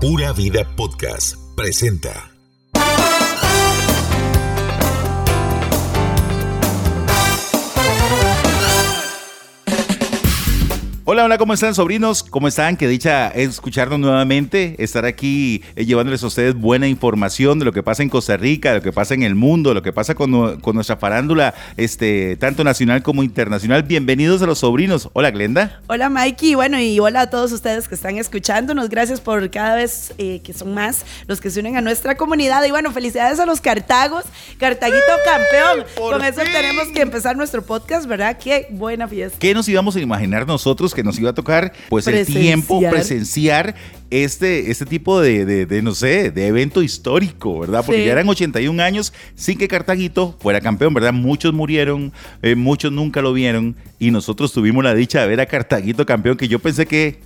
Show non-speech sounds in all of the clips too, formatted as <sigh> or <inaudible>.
Pura Vida Podcast presenta. Hola, hola, ¿cómo están sobrinos? ¿Cómo están? Qué dicha escucharnos nuevamente, estar aquí eh, llevándoles a ustedes buena información de lo que pasa en Costa Rica, de lo que pasa en el mundo, lo que pasa con, nu- con nuestra farándula, este, tanto nacional como internacional. Bienvenidos a los sobrinos. Hola, Glenda. Hola Mikey, bueno y hola a todos ustedes que están escuchándonos, gracias por cada vez eh, que son más los que se unen a nuestra comunidad y bueno, felicidades a los Cartagos, Cartaguito campeón, por con eso fin. tenemos que empezar nuestro podcast, ¿verdad? Qué buena fiesta. ¿Qué nos íbamos a imaginar nosotros que nos iba a tocar? Pues el tiempo, presenciar este, este tipo de, de- de, no sé, de evento histórico, ¿verdad? Porque Sí. ya eran 81 años sin que Cartaguito fuera campeón, ¿verdad? Muchos murieron, eh, muchos nunca lo vieron y nosotros tuvimos la dicha de ver a Cartaguito campeón que yo pensé que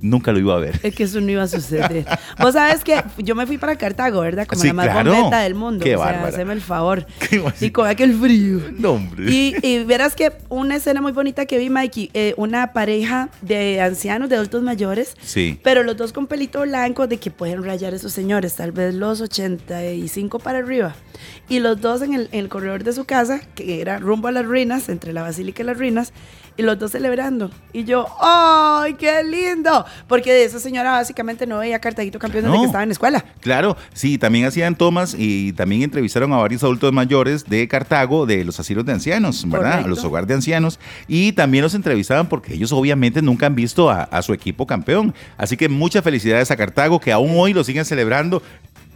nunca lo iba a ver. Es que eso no iba a suceder. Vos sabes que yo me fui para Cartago, ¿verdad? Como Sí, la más claro. del mundo. Qué o sea, haceme el favor. <laughs> Qué y con aquel frío. No, hombre. Y, y verás que una escena muy bonita que vi, Mikey, eh, una pareja de ancianos, de adultos mayores, Sí. pero los dos con pelito blanco de que pueden rayar esos señores, tal vez los 85 para arriba. Y los dos en el, en el corredor de su casa, que era rumbo a las ruinas, entre la basílica y las ruinas, y los dos celebrando. Y yo, ¡ay, qué lindo! Porque de esa señora básicamente no veía a Cartaguito campeón desde No. que estaba en la escuela. Claro, sí, también hacían tomas y también entrevistaron a varios adultos mayores de Cartago, de los asilos de ancianos, ¿verdad? Correcto. Los hogares de ancianos. Y también los entrevistaban porque ellos obviamente nunca han visto a, a su equipo campeón. Así que muchas felicidades a Cartago, que aún hoy lo siguen celebrando,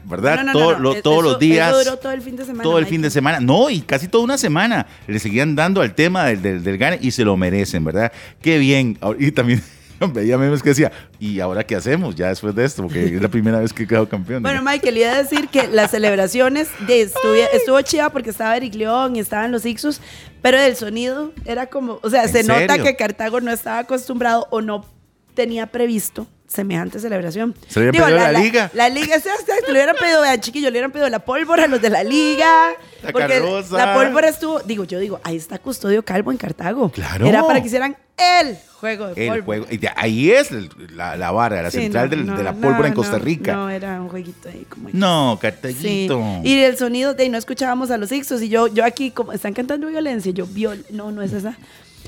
¿verdad? No, no, no, Todo- no, lo- es- todos eso- los días. eso duró todo el fin de semana, Todo el fin de semana. No, y casi toda una semana. Le seguían dando al tema del, del, del gane y se lo merecen, ¿verdad? Qué bien. Y también <laughs> veía memes que decía, ¿y ahora qué hacemos ya después de esto? Porque es la primera vez que quedo campeón. Bueno, Michael, iba a decir que las celebraciones de estuvo chida porque estaba Eric León y estaban los Ixus, pero el sonido era como, o sea, ¿En se nota que Cartago no estaba acostumbrado o no tenía previsto semejante celebración. Se le habían pedido la liga. La, liga, sí, exacto, le hubieran pedido, vean, chiquillos, le hubieran pedido la pólvora a los de la liga. La porque carroza. la pólvora estuvo, digo, yo digo, ahí está Custodio Calvo en Cartago. Claro. Era para que hicieran el juego de El juego. y ahí es la, la vara, la Sí, central no, del- no, de la no, pólvora en no, Costa Rica. No, era un jueguito ahí como. No, Sí. Cartaguito. Y el sonido de y no escuchábamos a los Ixos y yo, yo aquí como están cantando violencia, yo viol, no, no es esa.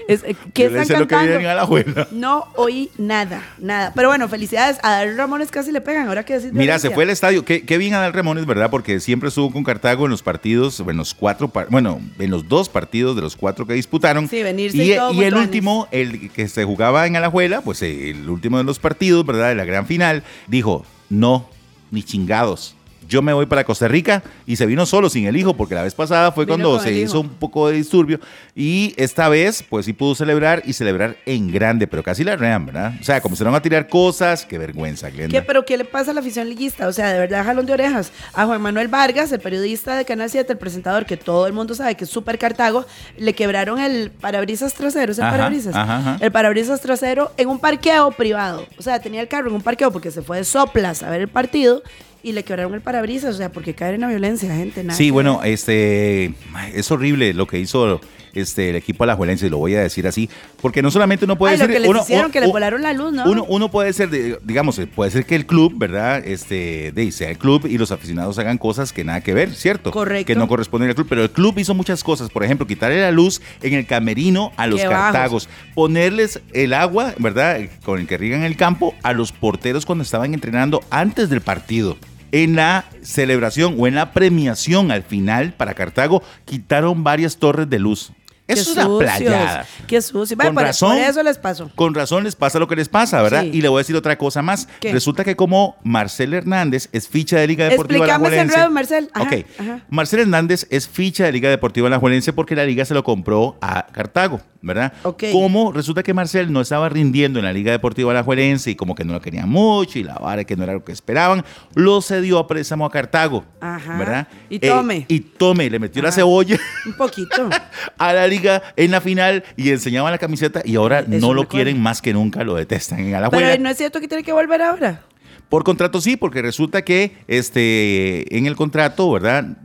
Es, eh, ¿Qué Yo le están sé lo que cantando? vienen a la abuela. No oí nada, nada. Pero bueno, felicidades. A Darío Ramones casi le pegan. Ahora que decís Mira, se fue al estadio. Qué, qué bien Adal Ramones, ¿verdad? Porque siempre estuvo con Cartago en los partidos, en los cuatro, bueno, en los dos partidos de los cuatro que disputaron. Sí, venirse y, y todo y el último, el que se jugaba en Alajuela, pues eh, el último de los partidos, ¿verdad? De la gran final, dijo, no, ni chingados. Yo me voy para Costa Rica y se vino solo sin el hijo, porque la vez pasada fue Vino cuando se hizo un poco de disturbio. Y esta vez, pues sí pudo celebrar y celebrar en grande, pero casi la rean, ¿verdad? O sea, comenzaron a tirar cosas, qué vergüenza, Glenda. ¿Qué, pero ¿qué le pasa a la afición liguista? O sea, de verdad, jalón de orejas. A Juan Manuel Vargas, el periodista de Canal 7, el presentador que todo el mundo sabe que es súper Cartago, le quebraron el parabrisas trasero, ¿es el parabrisas? ajá, ajá. El parabrisas trasero en un parqueo privado. O sea, tenía el carro en un parqueo porque se fue de soplas a ver el partido y le quebraron el parabrisas. O sea, porque caer en la violencia, gente. nada Sí, que bueno, ver. este es horrible lo que hizo este el equipo alajuelense, lo voy a decir así, porque no solamente uno puede Ay, lo decir que les uno, hicieron, que le uno- volaron la luz, ¿no? Uno, uno puede ser, digamos, puede ser que el club, ¿verdad? Este, de, sea el club y los aficionados hagan cosas que nada que ver, ¿cierto? Correcto. Que no corresponden al club, pero el club hizo muchas cosas, por ejemplo, quitarle la luz en el camerino a los Qué bajos. cartagos, ponerles el agua, ¿verdad? Con el que riegan el campo a los porteros cuando estaban entrenando antes del partido. En la celebración o en la premiación al final para Cartago quitaron varias torres de luz. Qué es una playada. Qué sucio. Bueno, Con por, razón. por eso les pasó. Con razón les pasa lo que les pasa, ¿verdad? Sí. Y le voy a decir otra cosa más. ¿Qué? Resulta que como Marcel Hernández es ficha de Liga Deportiva Explícame ese Alajuelense. enredo, Marcel. Ajá, ok. ajá. Marcel Hernández es ficha de Liga Deportiva Alajuelense porque la liga se lo compró a Cartago, ¿verdad? Ok. Como resulta que Marcel no estaba rindiendo en la Liga Deportiva Alajuelense y como que no lo querían mucho y la vara que no era lo que esperaban, lo cedió a préstamo a Cartago, Ajá. ¿verdad? Y Eh, tome. y tome, le metió la cebolla Un poquito. <laughs> a la liga en la final y enseñaban la camiseta y ahora Eso no lo quieren más que nunca, lo detestan en Pero Alajuela. no es cierto que tiene que volver ahora. Por contrato sí, porque resulta que este, en el contrato, ¿verdad?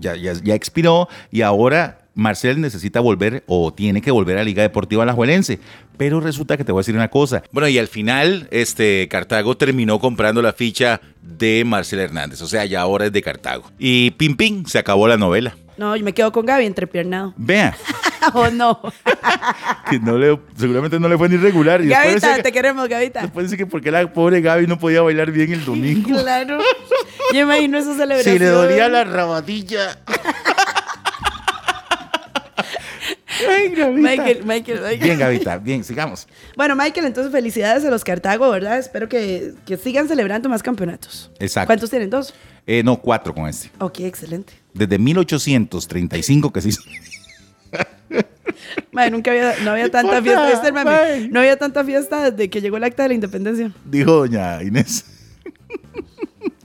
Ya, ya, ya expiró y ahora Marcel necesita volver o tiene que volver a la Liga Deportiva Alajuelense. Pero resulta que te voy a decir una cosa. Bueno, y al final, este Cartago terminó comprando la ficha de Marcel Hernández. O sea, ya ahora es de Cartago. Y pim pim, se acabó la novela. No, yo me quedo con Gaby entrepiernado. Vea, <laughs> ¿O no? <laughs> que no le, seguramente no le fue ni regular. Y después Gavita, te que, queremos, Gavita. después dice que porque la pobre Gaby no podía bailar bien el domingo. <laughs> Claro. Yo imagino esa celebración. Si le dolía la rabatilla. Ay, Gavita. Michael, Michael, Michael. Bien, Gavita, bien, sigamos. Bueno, Michael, entonces felicidades a los Cartago, ¿verdad? Espero que, que sigan celebrando más campeonatos. Exacto. ¿Cuántos tienen? ¿Dos? Eh, no, cuatro con este. Ok, excelente. Desde 1835 que se hizo. Madre, nunca había, no había <laughs> tanta fiesta. No había tanta fiesta desde que llegó el acta de la independencia. Dijo doña Inés.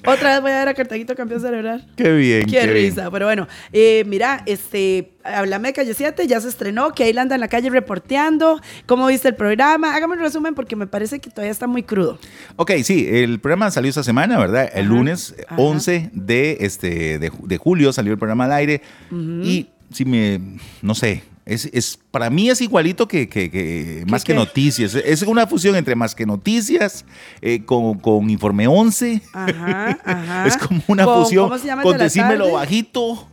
Otra vez voy a ver a Cartaguito campeón celebrar. Qué bien. Qué, bien. risa. Pero bueno, eh, mira, este, háblame de Calle 7, ya se estrenó, que ahí anda en la calle reporteando. ¿Cómo viste el programa? Hágame un resumen porque me parece que todavía está muy crudo. Ok, sí, el programa salió esta semana, ¿verdad? El Ajá, lunes ajá. 11 de, este, de julio salió el programa al aire. Y si me, no sé, es, es, para mí es igualito que, que- que más que qué? noticias. Es una fusión entre más que noticias eh, con, con Informe 11. Ajá, ajá. Es como una fusión ¿cómo se llama con decímelo bajito.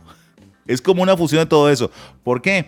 Es como una fusión de todo eso. ¿Por qué?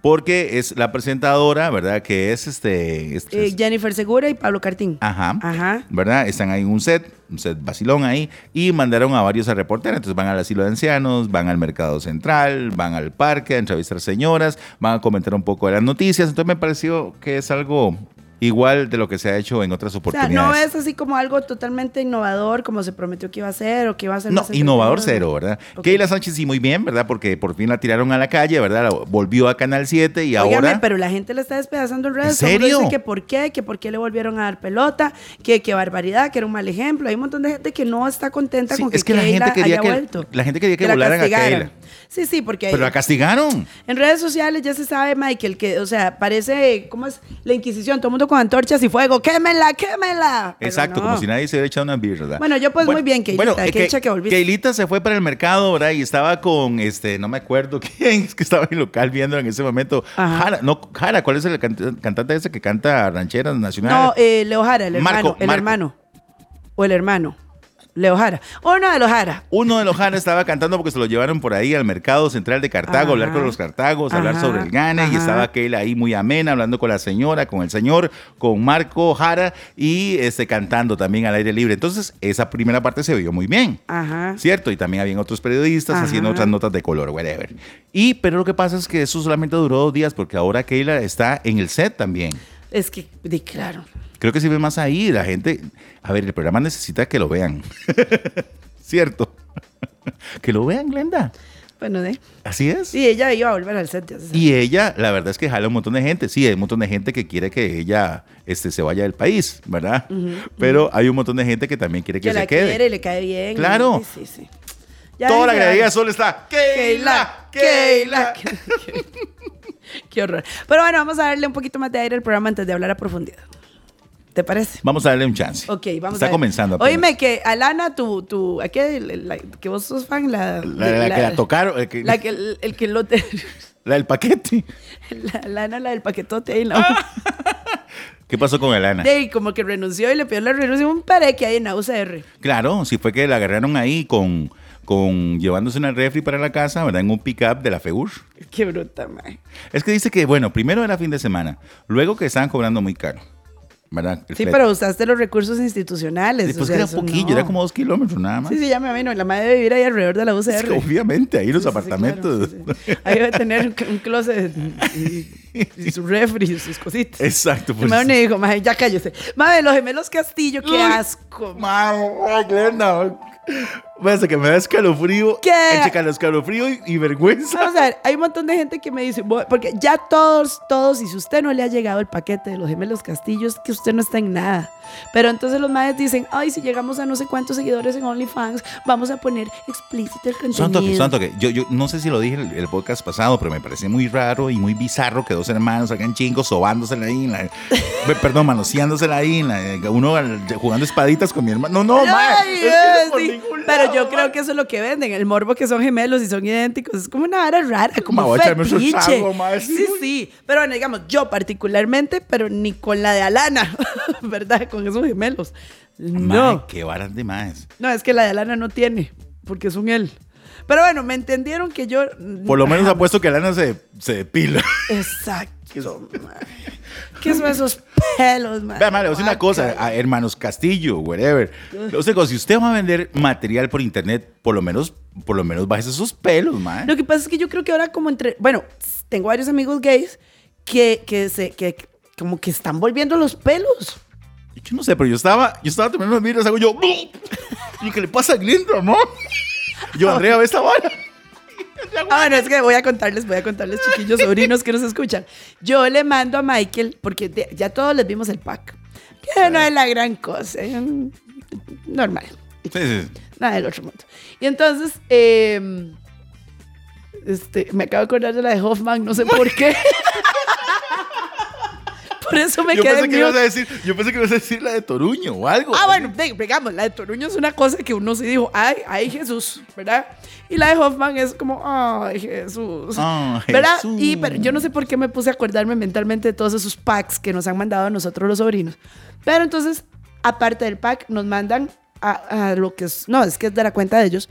Porque es la presentadora, ¿verdad? Que es este... este- Eh, Jennifer Segura y Pablo Cartín. Ajá. Ajá. ¿Verdad? Están ahí en un set, un set vacilón ahí, y mandaron a varios a reportear. Entonces van al asilo de ancianos, van al mercado central, van al parque a entrevistar señoras, van a comentar un poco de las noticias. Entonces me pareció que es algo igual de lo que se ha hecho en otras O sea, oportunidades. no es así como algo totalmente innovador, como se prometió que iba a ser o que iba a ser. No, innovador cero, ¿verdad? Ok. Keila Sánchez sí muy bien, ¿verdad? Porque por fin la tiraron a la calle, ¿verdad? La volvió a Canal 7 y Óigame, ahora... pero la gente le está despedazando en redes. ¿En serio? Dice que por qué, que por qué le volvieron a dar pelota, que qué barbaridad, que era un mal ejemplo. Hay un montón de gente que no está contenta Sí, con que, es que la Keila gente quería haya que- vuelto. la gente quería que la volaran a. Keila. Sí, sí, porque Pero la castigaron. en redes sociales ya se sabe, Michael, que, o sea, parece, ¿cómo es? La Inquisición, todo el mundo con antorchas y fuego, quémela, quémela. Pero Exacto, no. como si nadie se hubiera echado una birra. Bueno, yo pues muy bien, Keilita, eh, qué dicha que volviste. Keilita se fue para el mercado, ¿verdad? Y estaba con, este, no me acuerdo <laughs> quién, es que estaba en el local viendo en ese momento. Ajá. Jara, no, Jara, ¿cuál es el cant- cantante ese que canta rancheras nacionales? No, eh, Leo Jara, el hermano, Marco, el Marco. hermano. O el hermano. Leo Jara. Uno de los Jara. Uno de los Jara estaba cantando porque se lo llevaron por ahí al mercado central de Cartago, a hablar Ajá. con los Cartagos, a hablar Ajá, sobre el gane, y ajá. estaba Keila ahí muy amena, hablando con la señora, con el señor, con Marco Jara y este, cantando también al aire libre. Entonces, esa primera parte se vio muy bien. Ajá. ¿Cierto? Y también habían otros periodistas Ajá. haciendo otras notas de color, whatever. Y, pero lo que pasa es que eso solamente duró dos días porque ahora Keila está en el set también. Es que, di, claro. Creo que si ve más ahí, la gente... A ver, el programa necesita que lo vean. <laughs> ¿Cierto? <laughs> que lo vean, Glenda. Bueno, de. Así es. Sí, ella iba a volver al set. ya se sabe. Y ella, la verdad es que jala un montón de gente. Sí, hay un montón de gente que quiere que ella este, se vaya del país, ¿verdad? Pero hay un montón de gente que también quiere que, que se la quede. quiere y le cae bien. Claro. Sí, sí, sí. Ya Toda la ay, solo está. Keila, Keila. <laughs> Qué horror. Pero bueno, vamos a darle un poquito más de aire al programa antes de hablar a profundidad. ¿Te parece? Vamos a darle un chance. Ok, vamos Está a ver. comenzando. apenas. Oíme, que Alana, tu, tu, ¿a qué? La- que vos sos fan, la... La, la que la tocaron. el que- La que, el, el que lo te... <laughs> la del paquete. La Alana, la del paquetote ahí en la... <laughs> ¿Qué pasó con Elana? De ahí, como que renunció y le pidió la renuncia un pare que hay en la UCR. Claro, sí fue que la agarraron ahí con, con llevándose una refri para la casa, ¿verdad? En un pick-up de la FEUR. Qué bruta, mae. Es que dice que, bueno, primero era fin de semana, luego que estaban cobrando muy caro, ¿verdad? El Sí, flete. pero usaste los recursos institucionales. Después o sea, que era poquillo, no. era como dos kilómetros nada más. Sí, sí, ya me imagino. La madre debe vivir ahí alrededor de la UCR. Es que obviamente, ahí los Sí, sí, sí, apartamentos. claro, sí, sí. Ahí debe tener un, closet y, y su refri y sus cositas. Exacto, pues. me me dijo, "Mae, ya cállese. Madre, los gemelos Castillo, qué asco. Madre, Glenda. Parece que me da escalofrío. ¿Qué? Entre escalofrío y, y vergüenza. Vamos a ver, hay un montón de gente que me dice, "Bo- porque ya todos, todos, y si usted no le ha llegado el paquete de los gemelos castillos, que usted no está en nada. Pero entonces los madres dicen, ay, si llegamos a no sé cuántos seguidores en OnlyFans, vamos a poner explícito el contenido. Santo que, santo que. Yo, yo no sé si lo dije en el, el podcast pasado, pero me parece muy raro y muy bizarro que dos hermanos salgan chingos sobándosela ahí, en la- <laughs> perdón, manoseándosela ahí, en la- uno al- jugando espaditas con mi hermano. No, no, Ay, es que eh, sí. ningún Pero yo creo que eso es lo que venden, el morbo que son gemelos y son idénticos. Es como una vara rara, como otro fetiche. trago, ma, sí. Sí. Pero bueno, digamos, yo particularmente, pero ni con la de Alana, <laughs> ¿verdad? Con esos gemelos. No. qué varas de más. No, es que la de Alana no tiene, porque es un él. Pero bueno, me entendieron que yo. Por lo menos apuesto que Lana se, se depila. Exacto. <laughs> ¿Qué son esos pelos, man? Vea, mae, le voy a decir una cosa, a hermanos Castillo, whatever. O sea, si usted va a vender material por internet, por lo menos, por lo menos bájese esos pelos, mae. Lo que pasa es que yo creo que ahora como entre... Bueno, tengo varios amigos gays que, que, se, que como que están volviendo los pelos. Yo no sé, pero yo estaba, yo estaba terminando de mirar, hago yo. <laughs> ¿Y qué le pasa a Glenda, amor? Yo, <laughs> Andrea, ve esta vara. Ah, bueno, es que voy a contarles, voy a contarles, chiquillos, sobrinos que nos escuchan. Yo le mando a Michael, porque de- ya todos les vimos el pack, que no es la gran cosa, un- normal, sí, sí. nada del otro mundo. Y entonces, eh, este, me acabo de acordar de la de Hoffman, no sé por <laughs> qué. <laughs> por eso me Yo quedé pensé, en que ibas a decir, yo pensé que ibas a decir la de Toruño o algo. Ah, bueno, de- digamos, la de Toruño es una cosa que uno sí dijo, ay, ay Jesús, ¿verdad? Y la de Hoffman es como, ay Jesús. Ah, ¿Verdad? Jesús. Y pero yo no sé por qué me puse a acordarme mentalmente de todos esos packs que nos han mandado a nosotros los sobrinos. Pero entonces, aparte del pack, nos mandan a, a lo que es, no, es que es de la cuenta de ellos,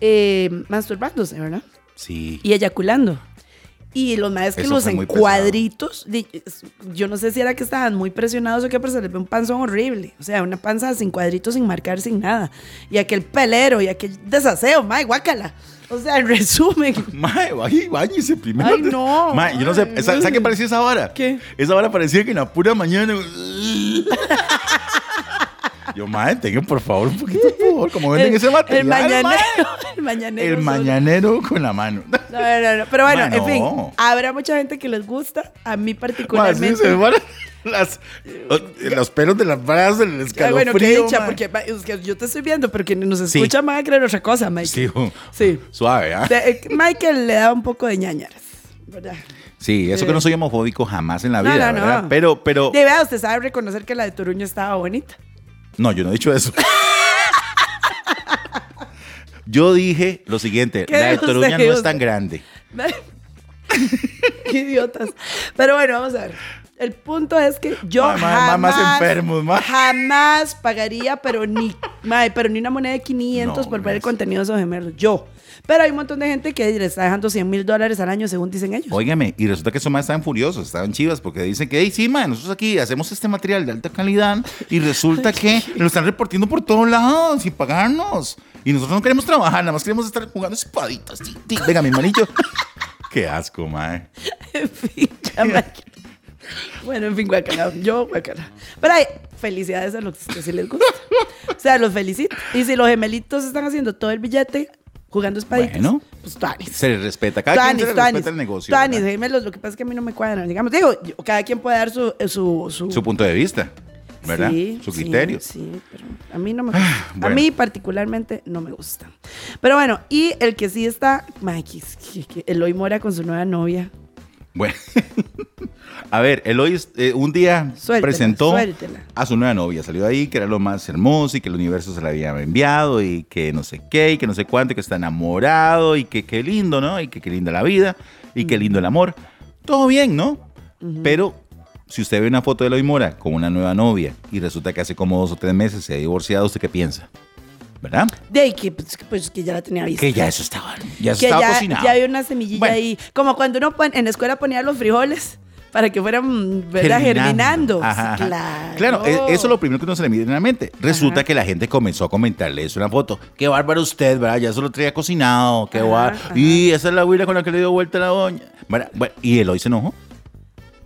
eh, masturbándose, ¿verdad? Sí. Y eyaculando. Y los maestros que Eso los di- es- yo no sé si era que estaban muy presionados o qué, pero se les ve un panzón horrible. O sea, una panza sin cuadritos, sin marcar, sin nada. Y aquel pelero y aquel desaseo, mae, guácala. O sea, en <laughs> resumen. Mae, váyase primero. Ay, no, Mae, yo no sé, ay, ¿sabe, sabe qué parecía esa hora? ¿Qué? Esa hora parecía que en la pura mañana. <laughs> Yo, mae, tengan por favor un poquito, por favor, como venden El- ese material. El mañanero. mae. <laughs> El mañanero. El mañanero con la mano. No, no, no. Pero bueno, Ma, en fin, no. habrá mucha gente que les gusta. A mí Mae, sí, particularmente. se van las, los pelos de las brazos, el escalofrío. bueno, qué dicha, porque yo te estoy viendo, pero quien nos Sí. escucha va a creer otra cosa, Mike. Sí, Sí. suave, ¿ah? De- eh, Michael le da un poco de ñañaras, ¿verdad? Sí, eso que no soy homofóbico jamás en la No, vida, no, no. ¿verdad? Pero, pero, De verdad, usted sabe reconocer que la de Toruño estaba bonita. No, yo no he dicho eso. Yo dije lo siguiente, ¿Qué la de? Toruña ¿Qué no es tan grande. <laughs> Qué idiotas. Pero bueno, vamos a ver. El punto es que yo Ma, ma, ma, jamás, enfermos, jamás pagaría, pero ni, <laughs> pero ni una moneda de 500 No, por ver el contenido de esos gemelos. Yo. Pero hay un montón de gente que le está dejando 100 mil dólares al año, según dicen ellos. Óigame, y resulta que esos más estaban furiosos, estaban chivas, porque dicen que, hey, sí, man, nosotros aquí hacemos este material de alta calidad y resulta <laughs> que lo están reportando por todos lados sin pagarnos. Y nosotros no queremos trabajar, nada más queremos estar jugando espaditas. Venga, mi manillo. <laughs> Qué asco, mae. En fin. <laughs> Bueno, en fin, guacala. Yo, guacala. Pero hay felicidades a los que sí les gusta. O sea, los felicito. Y si los gemelitos están haciendo todo el billete jugando espaditas, Bueno. pues tuanis. Se les respeta, cada quien se respeta el negocio. Tuanis, gemelos, lo que pasa es que a mí no me cuadran. Digamos, digo, yo- cada quien puede dar su... eh, su, su, Su punto de vista, ¿verdad? Sí, Su sí, criterio. Sí, pero a mí no me gusta. A mí particularmente no me gusta. Pero bueno, y el que sí está, Mikey, Eloy Mora con su nueva novia. Bueno, <laughs> a ver, Eloy eh, un día Suéltela, presentó suéltela. a su nueva novia. Salió ahí que era lo más hermoso y que el universo se la había enviado y que no sé qué y que no sé cuánto y que está enamorado y que qué lindo, ¿no? Y que qué linda la vida y qué lindo el amor. Todo bien, ¿no? Pero si usted ve una foto de Eloy Mora con una nueva novia y resulta que hace como dos o tres meses se ha divorciado, ¿usted qué piensa? ¿Verdad? De ahí que, pues, que- pues, que ya la tenía vista. Que ya eso estaba, ya eso que estaba ya, cocinado. ya había una semillilla Bueno. ahí. Como cuando uno pon- en la escuela ponía los frijoles para que fueran ¿verdad? germinando. Ajá, ajá. Claro. Claro, e- eso es lo primero que uno se le mide en la mente. Resulta Ajá. que la gente comenzó a comentarle eso en la foto. Qué bárbaro usted, ¿verdad? Ya eso lo traía cocinado. Qué ajá. Y esa es la huila con la que le dio vuelta la doña. ¿Verdad? Bueno, y Eloy se enojó.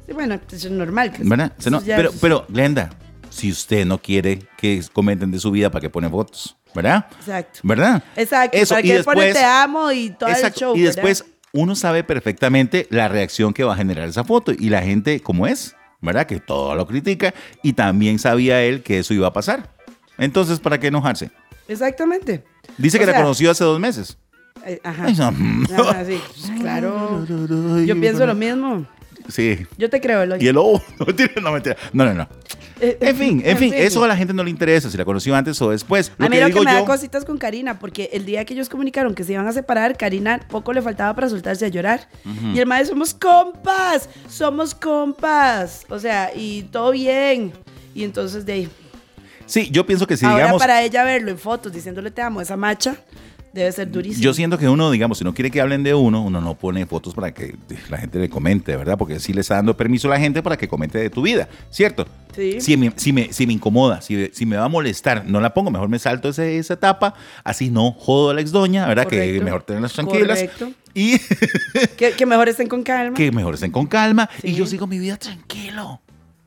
Sí, bueno, pues, es normal. que- ¿Verdad? Se ya pero, pero, Glenda, si usted no quiere que comenten de su vida, ¿para qué pone fotos? ¿Verdad? Exacto. ¿Verdad? Exacto. Eso, para y que después- te amo y todo Exacto. el show. y ¿verdad? después uno sabe perfectamente la reacción que va a generar esa foto y la gente como es, ¿verdad? Que todo lo critica y también sabía él que eso iba a pasar. Entonces, ¿para qué enojarse? Exactamente. Dice O que la conoció hace dos meses. eh, Ajá. Sí, claro. Yo pienso lo mismo. Sí. Yo te creo, Eloy. Y el lobo. <laughs> No, mentira, no. No, no, no. En fin, en fin, eso a la gente no le interesa si la conoció antes o después. Lo a mí que lo digo que me yo, da cositas con Karina, porque el día que ellos comunicaron que se iban a separar, Karina poco le faltaba para soltarse a llorar. Y el maestro, somos compas, somos compas. O sea, y todo bien. Y entonces de ahí. Sí, yo pienso que si Ahora digamos. para ella verlo en fotos diciéndole te amo, esa macha, debe ser durísimo. Yo siento que uno, digamos, si no quiere que hablen de uno, uno no pone fotos para que la gente le comente, ¿verdad? Porque sí le está dando permiso a la gente para que comente de tu vida, ¿cierto? Sí. Si me, si me, si me incomoda, si, si me va a molestar, no la pongo, mejor me salto ese- esa etapa, así no jodo a la ex doña, ¿verdad? Que mejor tenerlas tranquilas. Correcto. Y <laughs> Que, que mejor estén con calma. que mejor estén con calma y yo sigo mi vida tranquilo,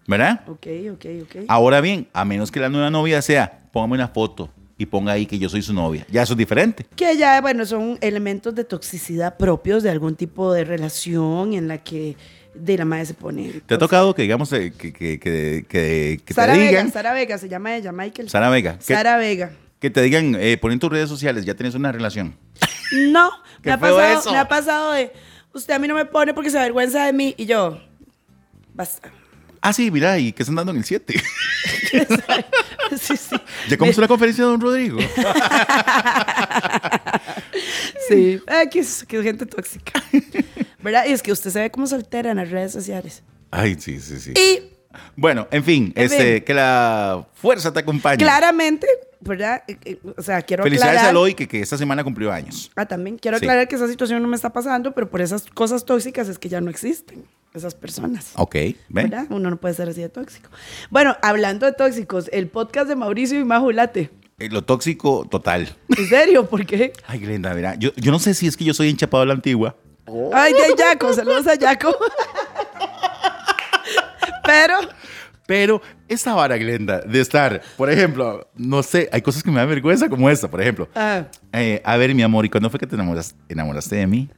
¿verdad? Ok, ok, ok. Ahora bien, a menos que la nueva novia sea, póngame una foto y ponga ahí que yo soy su novia. Ya eso es diferente. Que ya, bueno, son elementos de toxicidad propios de algún tipo de relación en la que de la madre se pone. ¿Te ha tocado que, digamos, eh, que, que, que, que- que Sara te Vega, digan... Sara Vega, se llama ella, Michael. Sara Vega. Sara Vega. que te digan, eh, pon en tus redes sociales, ya tienes una relación. <laughs> No, <laughs> me ha, pasado, eso. me ha pasado de, usted a mí no me pone porque se avergüenza de mí. Y yo, basta. Ah, sí, mira, ¿y qué están dando en el 7? <laughs> sí, sí. ¿Ya comenzó la conferencia de Don Rodrigo? <laughs> Sí. Ay, qué, qué gente tóxica. <laughs> ¿Verdad? Y es que usted se ve como soltera en las redes sociales. Ay, sí, sí, sí. Y Bueno, en fin, En este, fin. que la fuerza te acompañe. claramente, ¿verdad? Eh, eh, O sea, quiero Felicidades aclarar. a Eloy, que, que esta semana cumplió años. Ah, también quiero Sí. aclarar que esa situación no me está pasando, pero por esas cosas tóxicas es que ya no existen esas personas. Ok. ¿Verdad? Uno no puede ser así de tóxico. Bueno, hablando de tóxicos, el podcast de Mauricio y Majulate. Eh, Lo tóxico total. ¿En serio? ¿Por qué? Ay, Glenda, mira, yo, yo no sé si es que yo soy enchapado a la antigua. Ay, de Jaco, saludos a Jaco. <laughs> Pero, Pero esa vara, Glenda, de estar, por ejemplo, no sé, hay cosas que me dan vergüenza como esta, por ejemplo. ah, Eh, a ver, mi amor, ¿y cuándo fue que te enamoras- enamoraste de mí?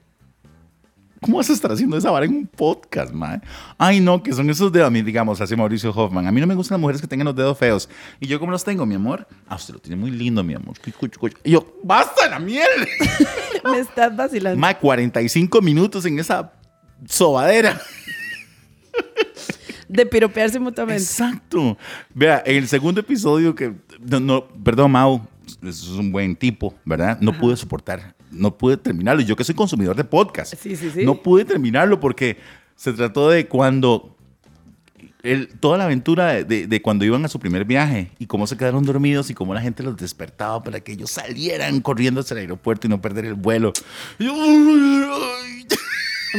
¿Cómo vas a estar haciendo esa vara en un podcast, man? Ay, no, que son esos dedos, a mí, digamos, hace Mauricio Hoffman. A mí no me gustan las mujeres que tengan los dedos feos. ¿Y yo cómo los tengo, mi amor? Ah, usted lo tiene muy lindo, mi amor. Y yo, ¡basta la miel! <laughs> me estás vacilando. Más 45 minutos en esa sobadera. De piropearse mutuamente. Exacto. Vea, en el segundo episodio que... No, no, perdón, Mau, es un buen tipo, ¿verdad? No pude soportar, no pude terminarlo. Yo que soy consumidor de podcast. Sí, sí, sí. No pude terminarlo porque se trató de cuando... el- toda la aventura de, de- de cuando iban a su primer viaje y cómo se quedaron dormidos y cómo la gente los despertaba para que ellos salieran corriendo hacia el aeropuerto y no perder el vuelo. Y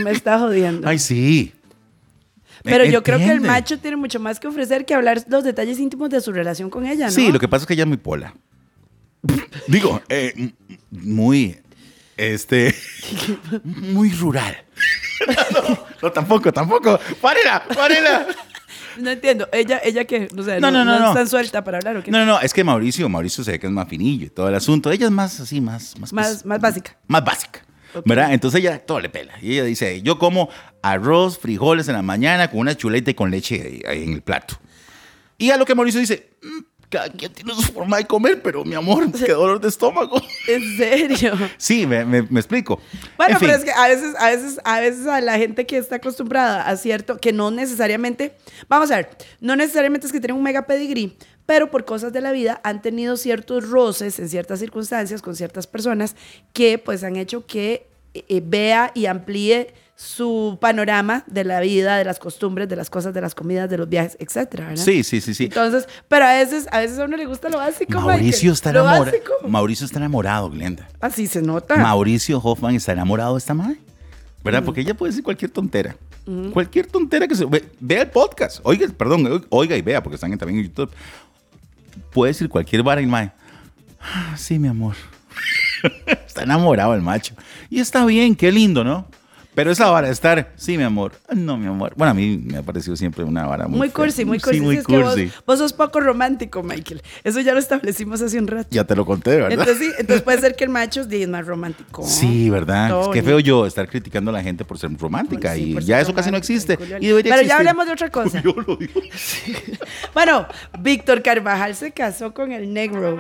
Me está jodiendo. Ay, sí. Pero yo creo que el macho tiene mucho más que ofrecer que hablar los detalles íntimos de su relación con ella, ¿no? Sí, lo que pasa es que ella es muy pola. Digo, eh, muy, este, <laughs> muy rural. <laughs> no, no, tampoco, tampoco. ¡Párela, párela! No entiendo. Ella, ella que, no No, no, no, no, no, no. es tan suelta para hablar o qué. No, no, no, es que Mauricio, Mauricio se ve que es más finillo y todo el asunto. Ella es más así, más, más, Más, más básica. más básica. ¿Verdad? Entonces ella todo le pela. Y ella dice, yo como arroz, frijoles en la mañana con una chuleta y con leche ahí en el plato. Y a lo que Mauricio dice, "Mm, cada quien tiene su forma de comer, pero mi amor, <laughs> qué dolor de estómago. En serio. <laughs> Sí, me, me- me explico. Bueno, En fin. pero es que a veces, a veces, a veces a la gente que está acostumbrada a cierto, que no necesariamente, vamos a ver, no necesariamente es que tienen un mega pedigrí, pero por cosas de la vida han tenido ciertos roces en ciertas circunstancias con ciertas personas que pues han hecho que eh, eh, vea y amplíe su panorama de la vida, de las costumbres, de las cosas, de las comidas, de los viajes, etcétera, ¿verdad? Sí, sí, sí, sí. Entonces, pero a veces, a veces a uno le gusta lo básico, Mauricio Michael. está enamorado. Mauricio está enamorado, Glenda. Así se nota. Mauricio Hoffman está enamorado de esta madre. ¿Verdad? Porque ella puede decir cualquier tontera. Cualquier tontera que se. ve- vea el podcast. Oiga, perdón, oiga y vea, porque están también en YouTube. Puede decir cualquier vara y mae. "Ah, sí, mi amor. <laughs> está enamorado el macho. Y está bien, qué lindo, ¿no? Pero esa vara de estar, sí, mi amor. "Ah, No, mi amor. Bueno, a mí me ha parecido siempre una vara muy. Muy cursi, muy cursi. Sí, muy Sí, vos, cursi. vos sos poco romántico, Michael. Eso ya lo establecimos hace un rato. Ya te lo conté, ¿verdad? Entonces, sí, entonces puede ser que el macho es más romántico. Sí, ¿verdad? Todo Es que feo yo estar criticando a la gente por ser romántica y ya eso casi no existe. Y Pero ya hablemos de otra <laughs> cosa. Yo lo digo. <laughs> Bueno, Víctor Carvajal se casó con el negro.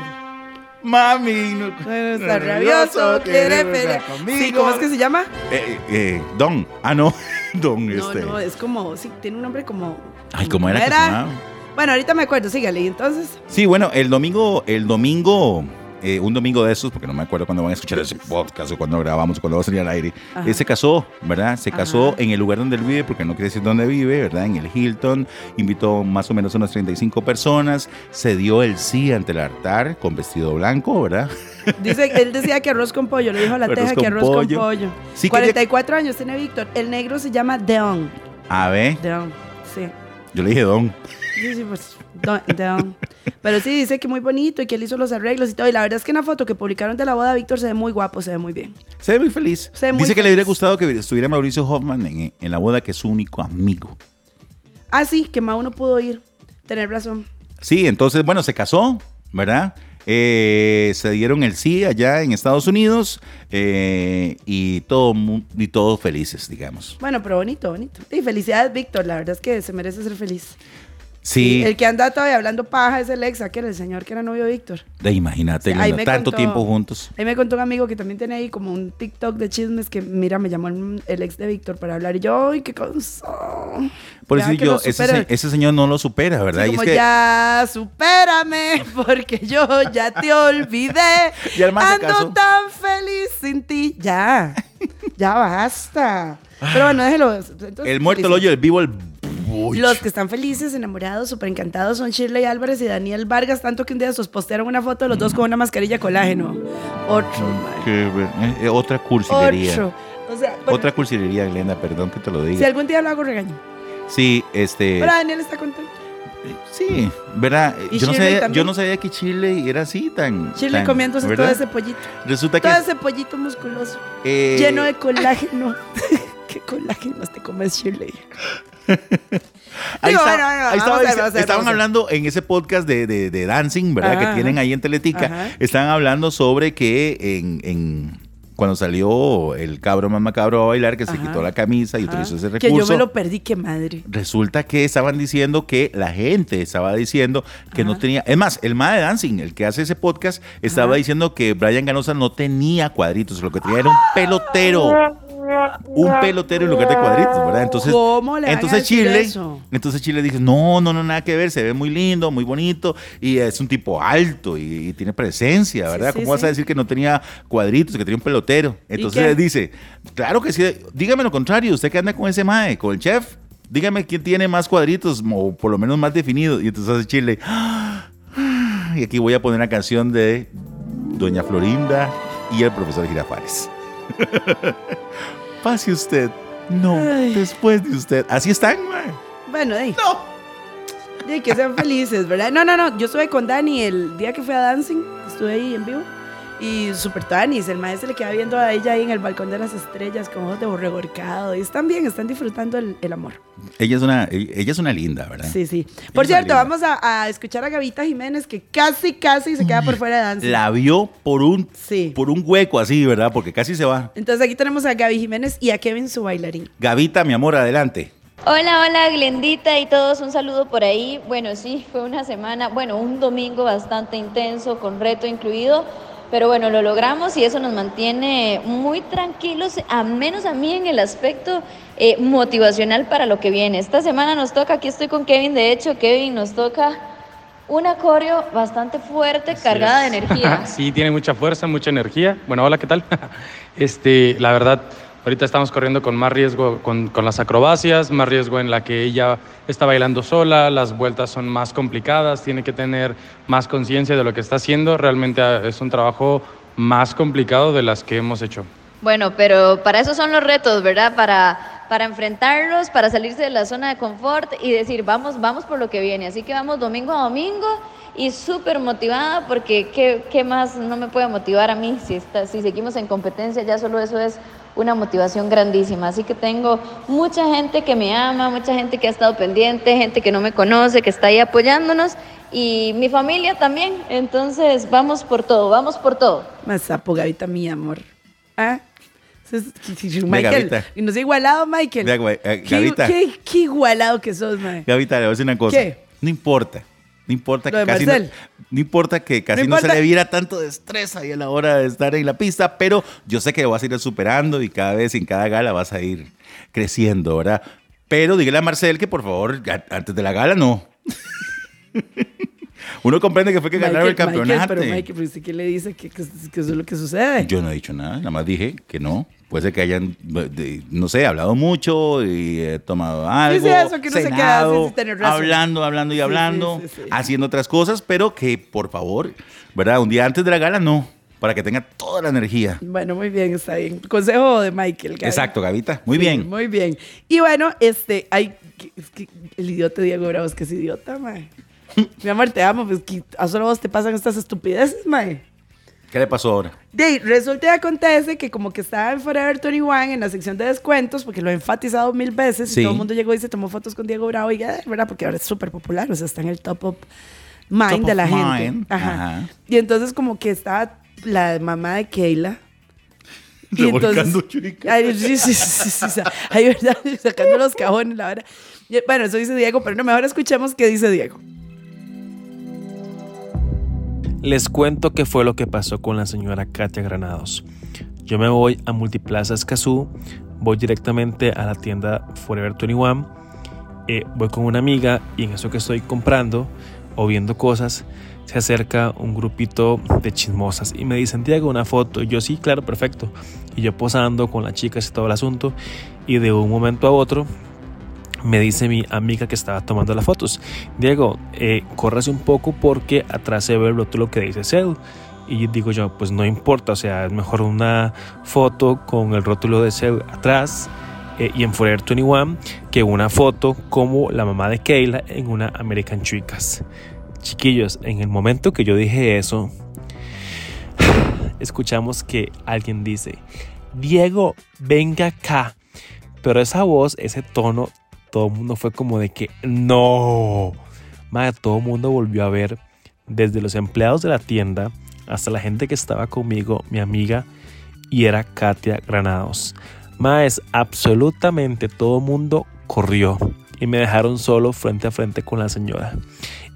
Mami, no, Bueno, está rabioso, quiere pelear. Sí, ¿cómo es que se llama? Eh, eh, Don. Ah, no. <laughs> Don, No, este. no, es como, sí, tiene un nombre como... Ay, ¿cómo era que? Bueno, ahorita me acuerdo, sígale. Y entonces, Sí, bueno, el domingo, el domingo, eh, un domingo de esos, porque no me acuerdo cuándo van a escuchar ese podcast o cuando grabamos o cuando va a salir al aire. Él se casó, ¿verdad? Se casó Ajá. en el lugar donde él vive, porque no quiere decir dónde vive, ¿verdad? En el Hilton. Invitó más o menos unas 35 personas. Se dio el sí ante el altar con vestido blanco, ¿verdad? <laughs> dice, él decía que arroz con pollo, le dijo a la teja que arroz pollo. con pollo. Sí, que 44 años tiene Víctor. El negro se llama Deon. A ver, Deon, sí. yo le dije Don. Sí, sí, pues. Pero sí, dice que muy bonito y que él hizo los arreglos y todo. Y la verdad es que en la foto que publicaron de la boda, Víctor se ve muy guapo, se ve muy bien. Se ve muy feliz. Se ve muy Dice que le hubiera feliz. gustado que estuviera Mauricio Hoffman en, en la boda, que es su único amigo. Ah, sí, que Mao no pudo ir. Tener razón. Sí, entonces, bueno, se casó, ¿verdad? Eh, se dieron el sí allá en Estados Unidos eh, y, todo, y todos felices, digamos. Bueno, pero bonito, bonito. Y felicidades, Víctor. La verdad es que se merece ser feliz. Sí, El que anda todavía hablando paja es el ex, que era el señor que era novio de Víctor. de- imagínate, tanto contó- tiempo juntos. Ahí me contó un amigo que también tiene ahí como un TikTok de chismes que, mira, me llamó el, el ex de Víctor para hablar. Y yo, ¡ay, qué cosa! Por eso yo, lo ese, señor no lo supera, ¿verdad? Sí, Y es como que ya, supérame, <laughs> porque yo ya te olvidé. <laughs> Y Ando tan feliz sin ti. Ya, ya basta. <laughs> Pero bueno, déjelo. Entonces, el muerto, el felices. hoyo, el vivo, el... Uy. Los que están felices, enamorados, súper encantados son Shirley Álvarez y Daniel Vargas, tanto que un día sus postearon una foto de los dos con una mascarilla colágeno. Otro. Qué ver- eh, otra cursilería. Otro. O sea, bueno, Otra cursilería, Glenda, perdón que te lo si diga. algún día lo hago, regaño. Sí, este... Pero Daniel está contento. Sí, ¿verdad? Yo no, sabía, también. yo no sabía que Chile era así tan... Shirley tan- comiéndose ¿verdad? todo ese pollito. Resulta que... Todo ese pollito musculoso. eh, lleno de colágeno. <laughs> ¿Qué colágenos te comes, Shirley? Ahí, Digo, está- bueno, bueno, ahí vamos estaba- a ver, vamos a ver, estaban ver. hablando en ese podcast de, de- de dancing, ¿verdad? Ajá, que tienen ahí en Teletica. Ajá. Estaban hablando sobre que en, en- cuando salió el cabro más macabro a bailar, que se Ajá. quitó la camisa y Ajá. utilizó ese Que yo recurso. me lo perdí, qué madre. Resulta que estaban diciendo que la gente estaba diciendo que no tenía. Es más, el ma de Dancing, el que hace ese podcast, estaba Ajá. diciendo que Brian Ganosa no tenía cuadritos. Lo que tenía era un pelotero. Un pelotero en lugar de cuadritos, ¿verdad? Entonces, ¿Cómo le entonces Chile, eso? entonces Chile dice, no, no, no, nada que ver, se ve muy lindo, muy bonito, y es un tipo alto y, y tiene presencia, ¿verdad? sí, ¿Cómo vas a decir que no tenía cuadritos, que tenía un pelotero? Entonces él dice, claro que sí, dígame lo contrario, usted que anda con ese mae, con el chef, dígame quién tiene más cuadritos, o por lo menos más definidos. Y entonces hace Chile, "Ah, ah", y aquí voy a poner una canción de Doña Florinda y el profesor Girafales. <laughs> Pase usted. No, Ay. después de usted. Así están, mae. Bueno, de No. Y que sean felices, ¿verdad? No, no, no. Yo estuve con Dani el día que fui a Dancing. Estuve ahí en vivo. Y super Tanis, el maestro le queda viendo a ella ahí en el balcón de las estrellas con ojos de borrego horcado. Y están bien, están disfrutando el, el amor. Ella es una, ella es una linda, ¿verdad? Sí, sí. Por Ella cierto, vamos a, a escuchar a Gavita Jiménez que casi, casi se queda por fuera de Dancing. La vio por un, Sí. por un hueco así, ¿verdad? Porque casi se va. Entonces aquí tenemos a Gaby Jiménez y a Kevin, su bailarín. Gavita, mi amor, adelante. Hola, hola Glendita y todos, un saludo por ahí. Bueno, sí, fue una semana, bueno, un domingo bastante intenso, con reto incluido, pero bueno, lo logramos y eso nos mantiene muy tranquilos, a menos a mí en el aspecto eh, motivacional para lo que viene. Esta semana nos toca, aquí estoy con Kevin, de hecho, Kevin, nos toca una coreo bastante fuerte, cargada de energía. <laughs> Sí, tiene mucha fuerza, mucha energía. Bueno, hola, ¿qué tal? <laughs> Este, la verdad, ahorita estamos corriendo con más riesgo con, con las acrobacias, más riesgo en la que ella está bailando sola, las vueltas son más complicadas, tiene que tener más conciencia de lo que está haciendo. Realmente ah, es un trabajo más complicado de las que hemos hecho. Bueno, pero para eso son los retos, ¿verdad? Para, para enfrentarlos, para salirse de la zona de confort y decir, vamos, vamos por lo que viene. Así que vamos domingo a domingo y súper motivada porque ¿qué, qué más no me puede motivar a mí? Si, está, si seguimos en competencia, ya solo eso es una motivación grandísima. Así que tengo mucha gente que me ama, mucha gente que ha estado pendiente, gente que no me conoce, que está ahí apoyándonos y mi familia también. Entonces, vamos por todo, vamos por todo. Más sapo, Gavita, mi amor. ¿Ah? Michael, y nos ha igualado, Michael. Qué- Gavita. Qué, qué igualado que sos, Mike. Gavita, le voy a decir una cosa. ¿Qué? No importa. No importa que de casi no, importa que casi no, se le viera tanto de estrés ahí a la hora de estar en la pista, pero yo sé que vas a ir superando y cada vez en cada gala vas a ir creciendo, ¿verdad? Pero dígale a Marcel que por favor, antes de la gala no. <laughs> Uno comprende que fue que ganaron el Michael, campeonato. pero Michael, ¿pero usted qué le dice que, que- que eso es lo que sucede? Yo no he dicho nada, nada más dije que no. Puede ser que hayan, no sé, hablado mucho y eh, tomado algo, sí, eso que se queda cenado, tener razón. hablando, hablando y Sí, hablando, sí, sí, sí. haciendo otras cosas, pero que por favor, ¿verdad? Un día antes de la gala no, para que tenga toda la energía. Bueno, muy bien, está bien. Consejo de Michael. Gaby. Exacto, Gavita, muy Sí, bien. Muy bien. Y bueno, este, hay, es que el idiota Diego Bravo es que es idiota, mae. <laughs> Mi amor, te amo, pues que a solo vos te pasan estas estupideces, mae. ¿Qué le pasó ahora? De resulta y acontece que como que estaba en Forever 21 en la sección de descuentos, porque lo he enfatizado mil veces, Sí. y todo el mundo llegó y se tomó fotos con Diego Bravo, y ya, ¿verdad? Porque ahora es súper popular, o sea, está en el top of mind Top de la gente. mind, Ajá. ajá. Y entonces como que estaba la mamá de Keila. <laughs> Y entonces, ay, sí, sí, sí, sí, sí, ay, verdad, <laughs> sacando los cajones, la verdad. Bueno, eso dice Diego, pero no, mejor escuchemos qué dice Diego. Les cuento qué fue lo que pasó con la señora Katia Granados. Yo me voy a Multiplaza Escazú, voy directamente a la tienda Forever 21, eh, voy con una amiga y en eso que estoy comprando o viendo cosas, se acerca un grupito de chismosas y me dicen, Diego, una foto. Y yo, sí, claro, perfecto. Y yo posando con las chicas y todo el asunto. Y de un momento a otro me dice mi amiga que estaba tomando las fotos, Diego, eh, un poco porque atrás se ve el rótulo que dice Cell. Y digo yo, pues no importa, o sea, es mejor una foto con el rótulo de Cell atrás eh, y en Forever 21 que una foto como la mamá de Keila en una American Chicas. Chiquillos, en el momento que yo dije eso, <sighs> escuchamos que alguien dice, Diego, venga acá. Pero esa voz, ese tono, todo el mundo fue como de que no. Madre, todo el mundo volvió a ver, desde los empleados de la tienda hasta la gente que estaba conmigo, mi amiga, y era Katia Granados. Más, absolutamente todo el mundo corrió y me dejaron solo frente a frente con la señora.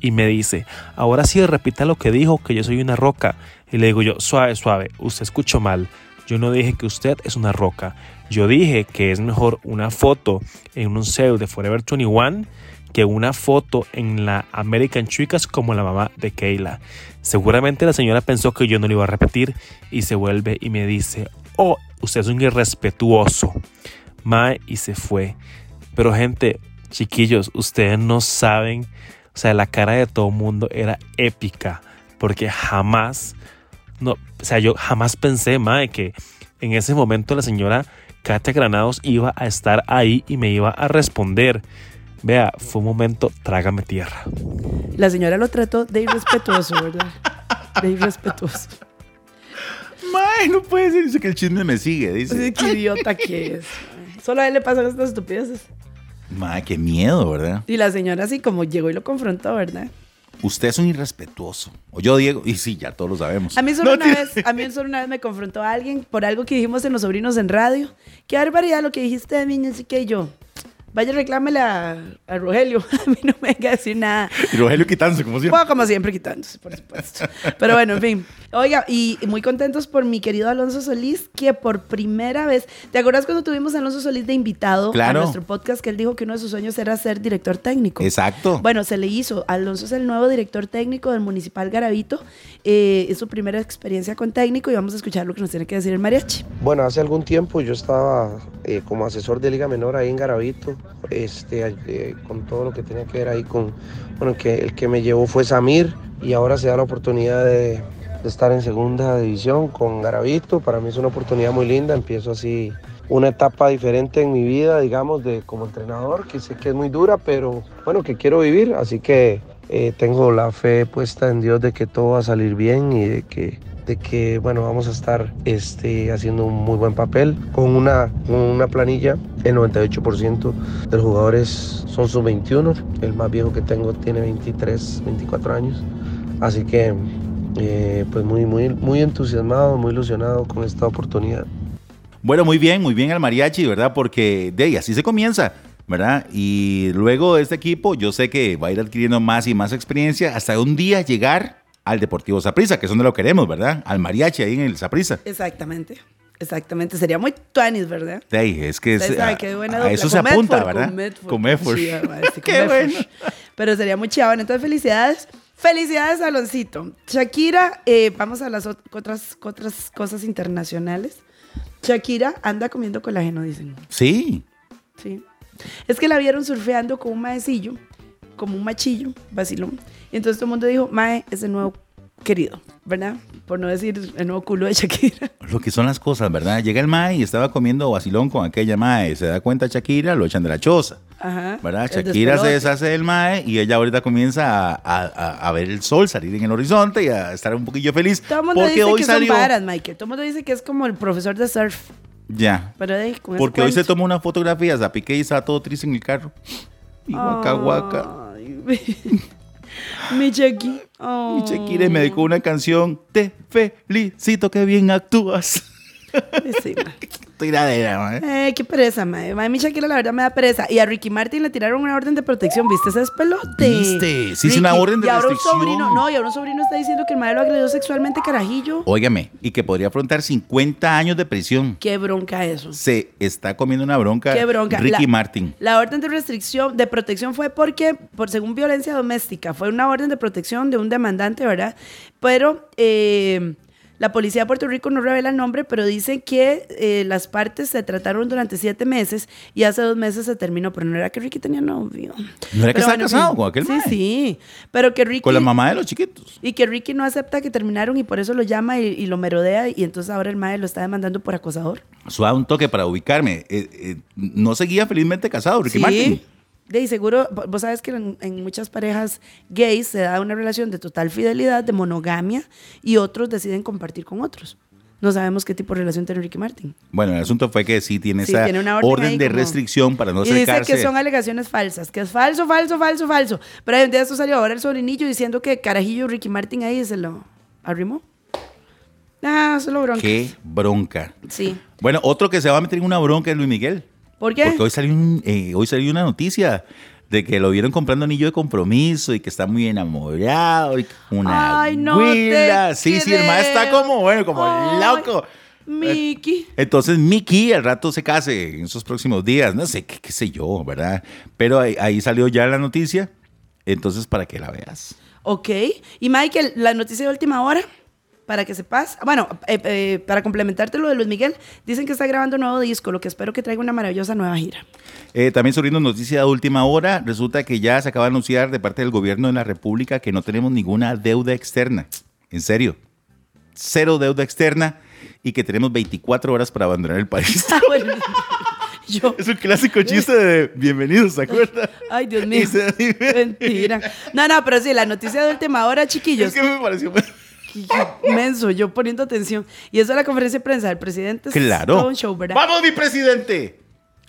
Y me dice, ahora sí repita lo que dijo, que yo soy una roca. Y le digo yo, suave, suave, usted escuchó mal. Yo no dije que usted es una roca. Yo dije que es mejor una foto en un sale de Forever 21 que una foto en la American Chicas como la mamá de Keila. Seguramente la señora pensó que yo no lo iba a repetir y se vuelve y me dice, oh, usted es un irrespetuoso. Mae, y se fue. Pero gente, chiquillos, ustedes no saben, o sea, la cara de todo el mundo era épica, porque jamás, no, o sea, yo jamás pensé, mae, que en ese momento la señora Katia Granados iba a estar ahí y me iba a responder. Vea, fue un momento, trágame tierra. La señora lo trató de irrespetuoso, ¿verdad? De irrespetuoso. Mae, no puede ser, dice que el chisme me sigue, dice. Así, qué idiota que es. Solo a él le pasan estas estupideces. Mae, qué miedo, ¿verdad? Y la señora así como llegó y lo confrontó, ¿verdad? Usted es un irrespetuoso. O yo, Diego, y sí, ya todos lo sabemos. A mí solo No, una vez, a mí solo una vez me confrontó alguien por algo que dijimos en los sobrinos en radio. Qué barbaridad lo que dijiste de mí, así que yo. Vaya, reclámele a, a Rogelio. <laughs> A mí no me venga a decir nada. Y Rogelio quitándose, como siempre. Bueno, como siempre, quitándose, por supuesto. Pero bueno, en fin. Oiga, y muy contentos por mi querido Alonso Solís, que por primera vez. ¿Te acuerdas cuando tuvimos a Alonso Solís de invitado Claro. a nuestro podcast? Que él dijo que uno de sus sueños era ser director técnico. Exacto. Bueno, se le hizo. Alonso es el nuevo director técnico del Municipal Garavito. Eh, es su primera experiencia con técnico y vamos a escuchar lo que nos tiene que decir el mariachi. Bueno, hace algún tiempo yo estaba eh, como asesor de Liga Menor ahí en Garavito, este, eh, con todo lo que tenía que ver ahí con, bueno, que el que me llevó fue Samir y ahora se da la oportunidad de, estar en segunda división con Garavito. Para mí es una oportunidad muy linda, empiezo así una etapa diferente en mi vida, digamos, de como entrenador, que sé que es muy dura, pero bueno, que quiero vivir, así que eh, tengo la fe puesta en Dios de que todo va a salir bien y de que de que bueno vamos a estar este, haciendo un muy buen papel con una, una planilla el 98% de los jugadores son sub 21 el más viejo que tengo tiene 23 24 años así que eh, pues muy muy muy entusiasmado muy ilusionado con esta oportunidad Bueno, muy bien, muy bien al mariachi, ¿verdad? Porque de ahí así se comienza. ¿verdad? Y luego este equipo, yo sé que va a ir adquiriendo más y más experiencia hasta un día llegar al Deportivo Saprissa, que es donde lo queremos, ¿verdad? Al mariachi ahí en el Saprissa. Exactamente. Exactamente, sería muy tuanis, ¿verdad? Ahí, es que es- a- qué buena a dupla. eso se apunta, ¿verdad? Con Medford. Sí, sí, <laughs> Qué Medford. bueno. Pero sería muy. Bueno, entonces felicidades. Felicidades, Aloncito. Shakira, eh, vamos a las ot- otras, otras cosas internacionales. Shakira anda comiendo colágeno, dicen. Sí. Sí. Es que la vieron surfeando con un maecillo, como un machillo, vacilón. Y entonces todo el mundo dijo, mae, es el nuevo querido, ¿verdad? Por no decir el nuevo culo de Shakira. <laughs> Lo que son las cosas, ¿verdad? Llega el mae y estaba comiendo vacilón con aquella mae. Se da cuenta Shakira, lo echan de la choza. Ajá. ¿Verdad? Shakira se deshace del mae y ella ahorita comienza a, a- a- ver el sol salir en el horizonte y a estar un poquillo feliz. Todo el mundo porque dice hoy que salió. son varas, Michael. Todo el mundo dice que es como el profesor de surf. Ya. Pero de Porque hoy se tomó una fotografía, a Piqué y estaba todo triste en el carro. Y guaca, guaca. Mi Shaki. Y Shakira me dedicó una canción. Te felicito que bien actúas. Sí. Tiradera, mae. Eh, qué pereza, mae. Mae, mi Shakira la verdad me da pereza. Y a Ricky Martin le tiraron una orden de protección. ¿Viste ese despelote? ¿Viste? Sí, es una orden de y ahora un restricción. sobrino, no, y ahora un sobrino está diciendo que el mae lo agredió sexualmente, carajillo. Óigame, y que podría afrontar 50 años de prisión. Qué bronca eso. Se está comiendo una bronca. Qué bronca. Ricky La- Martin. La orden de restricción, de protección fue porque, por según violencia doméstica, fue una orden de protección de un demandante, ¿verdad? Pero eh, la policía de Puerto Rico no revela el nombre, pero dice que eh, las partes se trataron durante siete meses y hace dos meses se terminó, pero no era que Ricky tenía novio. ¿No era que estaba en casado con aquel Sí, mae? sí, pero que Ricky... Con la mamá de los chiquitos. Y que Ricky no acepta que terminaron y por eso lo llama y, y lo merodea y entonces ahora el mae lo está demandando por acosador. Suave un toque para ubicarme. Eh, eh, no seguía felizmente casado, Ricky Martin. De seguro, vo- vos sabes que en, en muchas parejas gays se da una relación de total fidelidad, de monogamia, y otros deciden compartir con otros. No sabemos qué tipo de relación tiene Ricky Martin. Bueno, el asunto fue que sí tiene Sí, esa tiene una orden, de como- restricción para no y dice que son alegaciones falsas, que es falso, falso, falso, falso. Pero día esto salió ahora el sobrinillo diciendo que carajillo Ricky Martin ahí se lo arrimó. Ah, se lo bronca. Qué bronca. Sí. Bueno, otro que se va a meter en una bronca es Luis Miguel. ¿Por qué? Porque hoy salió, un- eh, hoy salió una noticia de que lo vieron comprando anillo de compromiso y que está muy enamorado y una Ay, no te Sí, sí, el más está como, bueno, como Ay, loco. Mickey. Entonces Mickey al rato se case en esos próximos días, no sé, qué, qué sé yo, ¿verdad? Pero ahí, ahí salió ya la noticia, entonces para que la veas. Ok. Y Michael, la noticia de última hora, para que sepas. Bueno, eh, eh, para complementarte lo de Luis Miguel, dicen que está grabando un nuevo disco, lo que espero que traiga una maravillosa nueva gira. Eh, también sobre noticia de última hora, resulta que ya se acaba de anunciar de parte del gobierno de la República que no tenemos ninguna deuda externa. En serio. Cero deuda externa y que tenemos 24 horas para abandonar el país. <laughs> Ah, bueno, <laughs> yo. es un clásico chiste de bienvenidos, ¿se acuerdan? Ay, Dios <laughs> mío. Mentira. No, no, pero sí, la noticia de última hora, chiquillos. Es que me pareció... Menso, yo poniendo atención. Y eso es la conferencia de prensa del presidente. es Claro. todo un show, ¿verdad? ¡Vamos, mi presidente!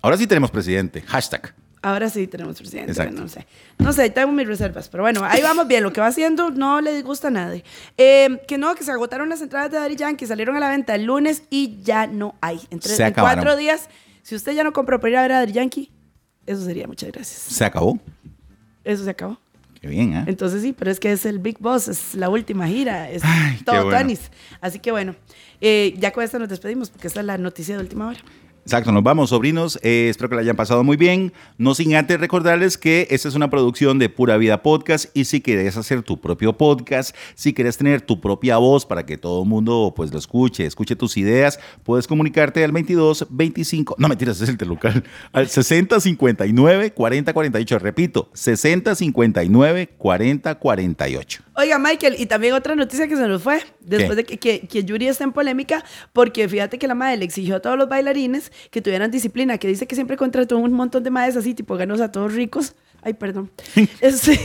Ahora sí tenemos presidente. Hashtag. Ahora sí tenemos presidente. Exacto. bueno, no sé. No sé, tengo mis reservas. Pero bueno, ahí vamos bien. Lo que va haciendo no le disgusta a nadie. Eh, que no, que se agotaron las entradas de Daddy Yankee, salieron a la venta el lunes y ya no hay. En, tres- Se en cuatro días, si usted ya no compró para ir a ver a Daddy Yankee, eso sería muchas gracias. Se acabó. Eso se acabó. Qué bien, ¿eh? Entonces sí, pero es que es el Big Boss, es la última gira, es Ay, todo bueno. Así que bueno, eh, ya con esta nos despedimos porque esta es la noticia de última hora. Exacto, nos vamos, sobrinos. Eh, espero que la hayan pasado muy bien. No sin antes recordarles que esta es una producción de Pura Vida Podcast y si quieres hacer tu propio podcast, si quieres tener tu propia voz para que todo el mundo pues lo escuche, escuche tus ideas, puedes comunicarte al 22 25, no mentiras, es el local, al 60 59 40 48. Repito, 60 59 40 48. Oiga, Michael, y también otra noticia que se nos fue, después ¿Qué? de que, que, que Yuri está en polémica, porque fíjate que la madre le exigió a todos los bailarines que tuvieran disciplina, que dice que siempre contrató un montón de madres así, tipo ganos a todos ricos. Ay, perdón. <laughs> Este-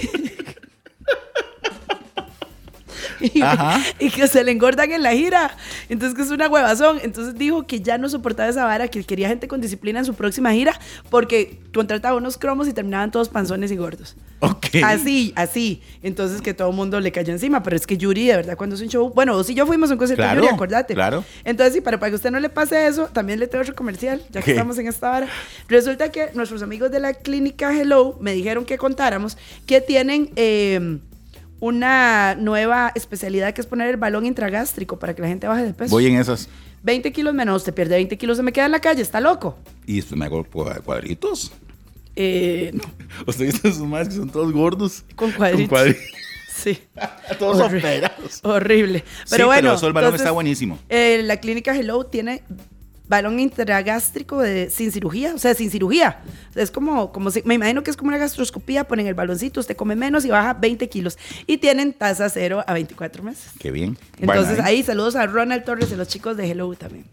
<laughs> y, que se le engordan en la gira. Entonces, que es una huevazón. Entonces dijo que ya no soportaba esa vara, que quería gente con disciplina en su próxima gira, porque contrataba unos cromos y terminaban todos panzones y gordos. Ok. Así, así. Entonces que todo el mundo le cayó encima. Pero es que Yuri, de verdad, cuando es un show. Bueno, vos y yo fuimos a un concierto de Claro, Yuri, acordate. claro. Entonces, sí, para, para que usted no le pase eso, también le tengo otro comercial, ya que estamos en esta vara. Resulta que nuestros amigos de la clínica Hello me dijeron que contáramos que tienen. eh, una nueva especialidad que es poner el balón intragástrico para que la gente baje de peso. Voy en esas. 20 kilos menos, te pierde 20 kilos, se me queda en la calle, está loco. Y después me hago cua- cuadritos. Eh, no, <laughs> Ustedes esos más que son todos gordos. con cuadritos. Con cuadritos. Sí. <laughs> todos Horrible. operados. Horrible. Sí, Pero bueno. pero eso el balón entonces, está buenísimo. eh, la clínica Hello tiene balón intragástrico de- sin cirugía, o sea, sin cirugía. Es como, como si- me imagino que es como una gastroscopía, ponen el baloncito, usted come menos y baja 20 kilos. Y tienen tasa cero a 24 meses. Qué bien. Entonces Bueno, ahí saludos a Ronald Torres y los chicos de Hello también.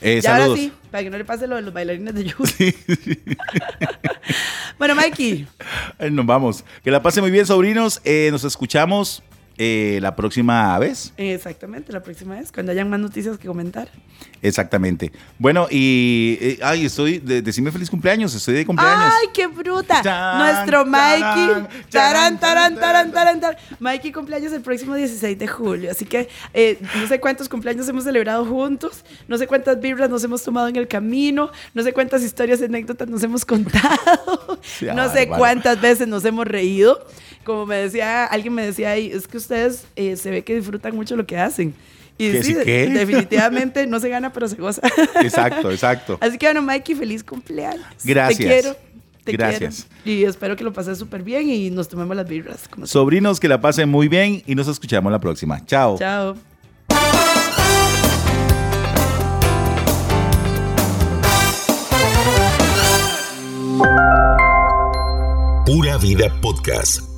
eh, y ahora sí, para que no le pase lo de los bailarines de Yuri. <laughs> bueno, Mikey, Nos vamos. Que la pase muy bien, sobrinos. Eh, nos escuchamos eh, la próxima vez. exactamente, la próxima vez, cuando hayan más noticias que comentar. Exactamente. Bueno, y. eh, ay, estoy. De, decime feliz cumpleaños. Estoy de cumpleaños. ¡Ay, qué bruta! Chan, Nuestro Mikey. Tarán, tarán, charan, tarán, tarán, tarán. Mikey cumpleaños el próximo 16 de julio. Así que eh, no sé cuántos cumpleaños hemos celebrado juntos. No sé cuántas vibras nos hemos tomado en el camino. No sé cuántas historias y anécdotas nos hemos contado. <laughs> Sí, no sé bárbaro. cuántas veces nos hemos reído. Como me decía, alguien me decía ahí, es que ustedes eh, se ve que disfrutan mucho lo que hacen. Y ¿Que sí, qué? definitivamente no se gana, pero se goza. <laughs> Exacto, exacto. Así que bueno, Mikey, feliz cumpleaños. Gracias. Te quiero. Te Gracias. quiero. Y espero que lo pases súper bien y nos tomemos las vibras. Como. Sobrinos, que la pasen muy bien y nos escuchamos la próxima. Chao. Chao. Pura Vida Podcast